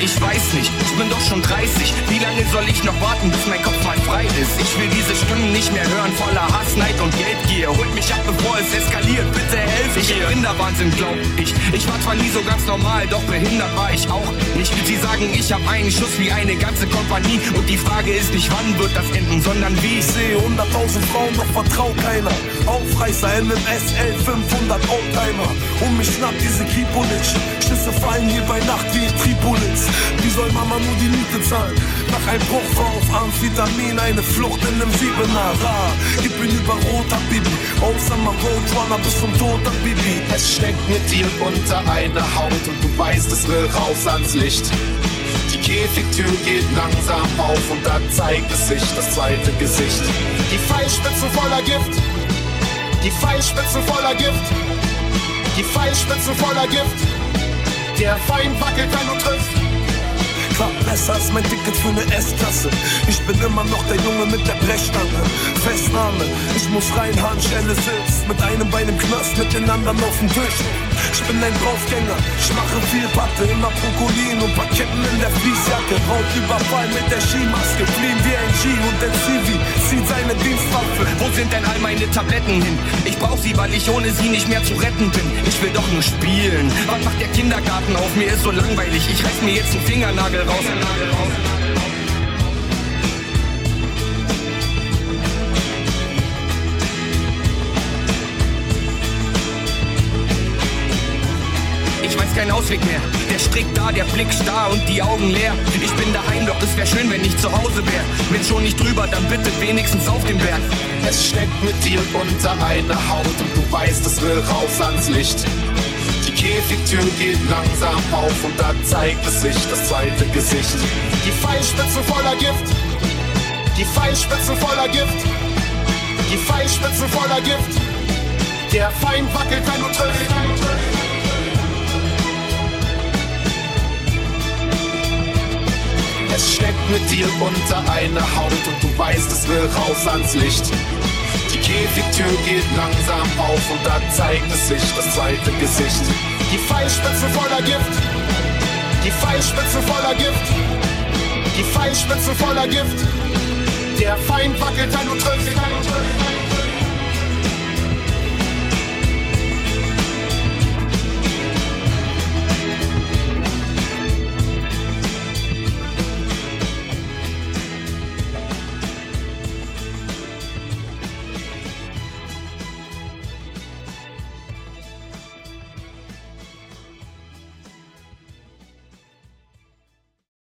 Ich weiß nicht, ich bin doch schon 30. Wie lange soll ich noch warten, bis mein Kopf mal frei ist? Ich will diese Stimmen nicht mehr hören, voller Hass, Neid und Geldgier. Holt mich ab, bevor es eskaliert, bitte helf ich. Ich bin der Wahnsinn, glaub ich. Ich war zwar nie so ganz normal, doch behindert war ich auch nicht. Sie sagen, ich hab einen Schuss wie eine ganze Kompanie. Und die Frage ist nicht, wann wird das enden, sondern wie. Ich sehe 100.000 Frauen, doch vertrau keiner. Aufreißer, NMSL 500 Oldtimer. Und mich schnappt diese Kripolic. Schüsse fallen hier bei Nacht wie in Tripolis. Mama nur die Miete zahlen? Nach einem Bruch auf Amphetamin, eine Flucht in einem Siebener. Ra, gib ihn über roter Bibi. Außer mal Roadrunner bis zum Tod, Bibi. Es steckt mit dir unter einer Haut und du weißt, es will raus ans Licht. Die Käfigtür geht langsam auf und da zeigt es sich das zweite Gesicht. Die Pfeilspitzen voller Gift. Die Pfeilspitzen voller Gift. Die Pfeilspitzen voller Gift. Der Feind wackelt, wenn du triffst klappt besser als mein Ticket für eine S-Klasse. Ich bin immer noch der Junge mit der Brechstange. Festnahme, ich muss rein, Handschelle sitzt. Mit einem Bein im Knast, mit den anderen auf dem Tisch. Ich bin ein Draufgänger, ich mache viel Patte, immer Prokolin und Paketten in der Fließjacke. Raubüberfall mit der Skimaske, fliehen wie ein G und der Zivi zieht Dienstwaffe. Wo sind denn all meine Tabletten hin? Ich brauch sie, weil ich ohne sie nicht mehr zu retten bin. Ich will doch nur spielen. Was macht der Kindergarten auf? Mir ist so langweilig. Ich reiß mir jetzt einen Fingernagel raus. Fingernagel raus. Keinen Ausweg mehr. Der Strick da, der Blick starr und die Augen leer. Ich bin daheim, doch es wär schön, wenn ich zu Hause wär. Wenn schon nicht drüber, dann bitte wenigstens auf dem Berg. Es steckt mit dir unter einer Haut und du weißt, es will raus ans Licht. Die Käfigtür geht langsam auf und da zeigt es sich das zweite Gesicht. Die Pfeilspitzen voller Gift. Die Pfeilspitzen voller Gift. Die Pfeilspitzen voller Gift. Der Feind wackelt, wenn du triffst. Mit dir unter einer Haut und du weißt, es will raus ans Licht. Die Käfigtür geht langsam auf und da zeigt es sich das zweite Gesicht. Die Pfeilspitze voller Gift. Die Pfeilspitze voller Gift. Die Pfeilspitze voller Gift. Der Feind wackelt, wenn du triffst.